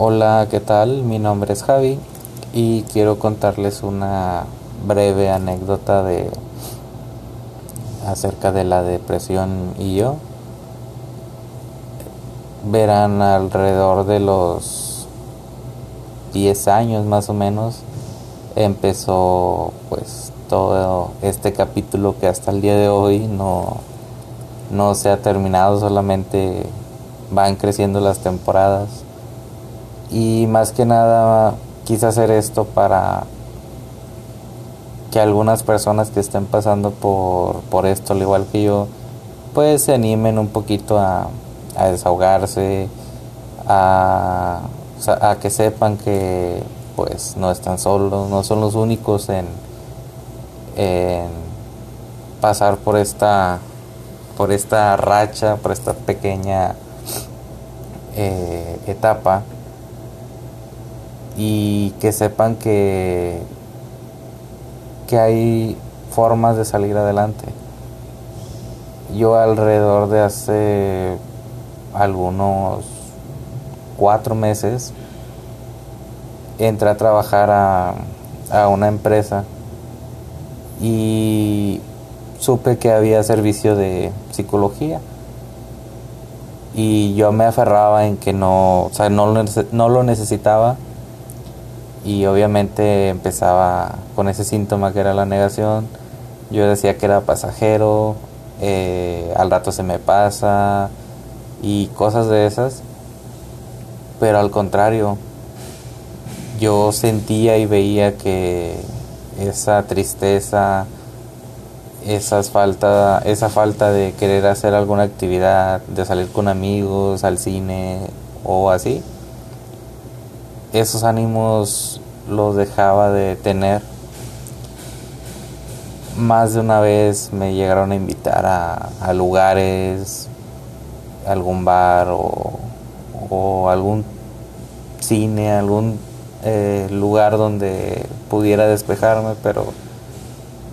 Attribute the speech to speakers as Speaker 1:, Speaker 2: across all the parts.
Speaker 1: Hola, ¿qué tal? Mi nombre es Javi y quiero contarles una breve anécdota de acerca de la depresión y yo. Verán alrededor de los 10 años más o menos empezó pues todo este capítulo que hasta el día de hoy no, no se ha terminado, solamente van creciendo las temporadas. Y más que nada quise hacer esto para que algunas personas que estén pasando por, por esto, al igual que yo, pues se animen un poquito a, a desahogarse, a, a que sepan que pues no están solos, no son los únicos en, pasar por esta por esta racha, por esta pequeña eh, etapa y que sepan que que hay formas de salir adelante. Yo alrededor de hace algunos cuatro meses entré a trabajar a, a una empresa y supe que había servicio de psicología y yo me aferraba en que no, o sea, no, no lo necesitaba y obviamente empezaba con ese síntoma que era la negación. Yo decía que era pasajero, eh, al rato se me pasa y cosas de esas. Pero al contrario, yo sentía y veía que esa tristeza, esas falta, esa falta de querer hacer alguna actividad, de salir con amigos al cine o así, esos ánimos los dejaba de tener. Más de una vez me llegaron a invitar a, lugares, algún bar o, algún cine, algún eh, lugar donde pudiera despejarme, pero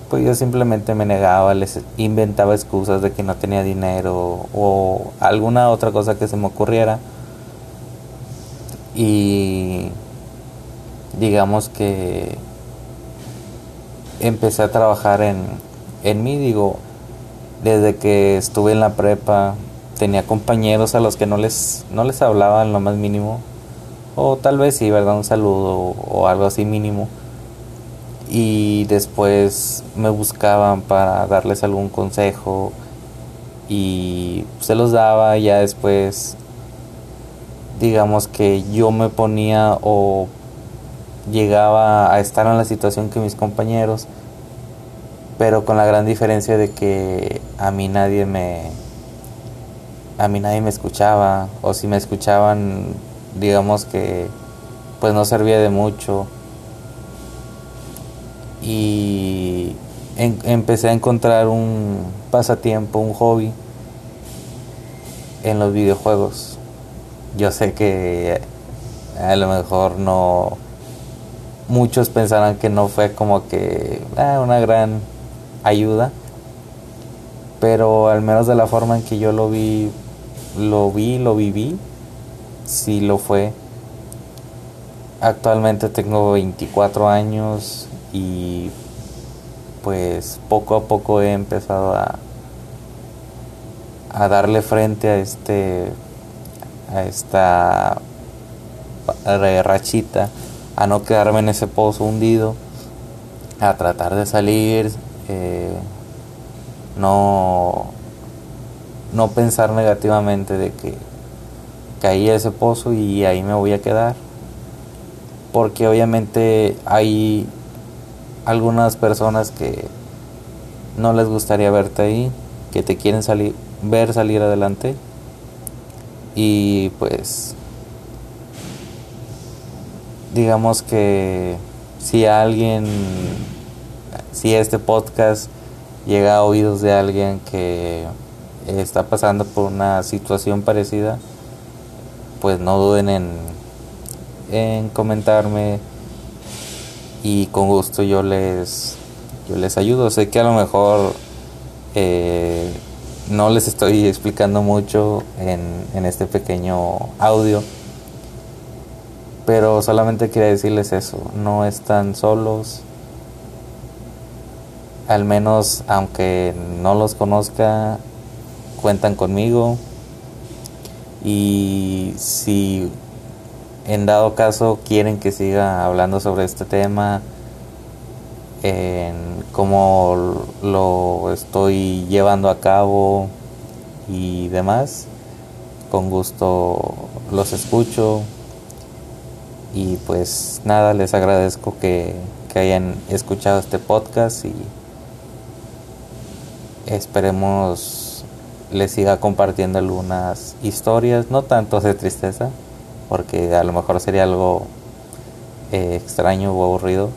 Speaker 1: pues yo simplemente me negaba, les inventaba excusas de que no tenía dinero o alguna otra cosa que se me ocurriera y digamos que empecé a trabajar en, en mí, digo, desde que estuve en la prepa tenía compañeros a los que no les, no les hablaba en lo más mínimo, o tal vez sí, ¿verdad? Un saludo o algo así mínimo. Y después me buscaban para darles algún consejo y se los daba, ya después digamos que yo me ponía o llegaba a estar en la situación que mis compañeros, pero con la gran diferencia de que a mí nadie me a mí nadie me escuchaba o si me escuchaban digamos que pues no servía de mucho. Y empecé a encontrar un pasatiempo, un hobby en los videojuegos yo sé que a lo mejor no muchos pensarán que no fue como que ah, una gran ayuda pero al menos de la forma en que yo lo vi lo vi lo viví sí lo fue. Actualmente tengo 24 años y pues poco a poco he empezado a a darle frente a este a esta rachita, a no quedarme en ese pozo hundido, a tratar de salir, eh, no, no pensar negativamente de que caí a ese pozo y ahí me voy a quedar. Porque obviamente hay algunas personas que no les gustaría verte ahí, que te quieren salir, ver salir adelante y pues digamos que si alguien, si este podcast llega a oídos de alguien que está pasando por una situación parecida, pues no duden en, en comentarme y con gusto yo les, yo les ayudo. Sé que a lo mejor eh, no les estoy explicando mucho en, este pequeño audio, Pero solamente quería decirles eso, no están solos. Al menos, aunque no los conozca, cuentan conmigo. Y si en dado caso quieren que siga hablando sobre este tema, en cómo lo estoy llevando a cabo y demás, con gusto los escucho y pues nada, les agradezco que, hayan escuchado este podcast y esperemos les siga compartiendo algunas historias, no tanto de tristeza, porque a lo mejor sería algo eh, extraño o aburrido.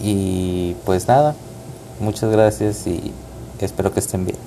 Speaker 1: Y pues nada, muchas gracias y espero que estén bien.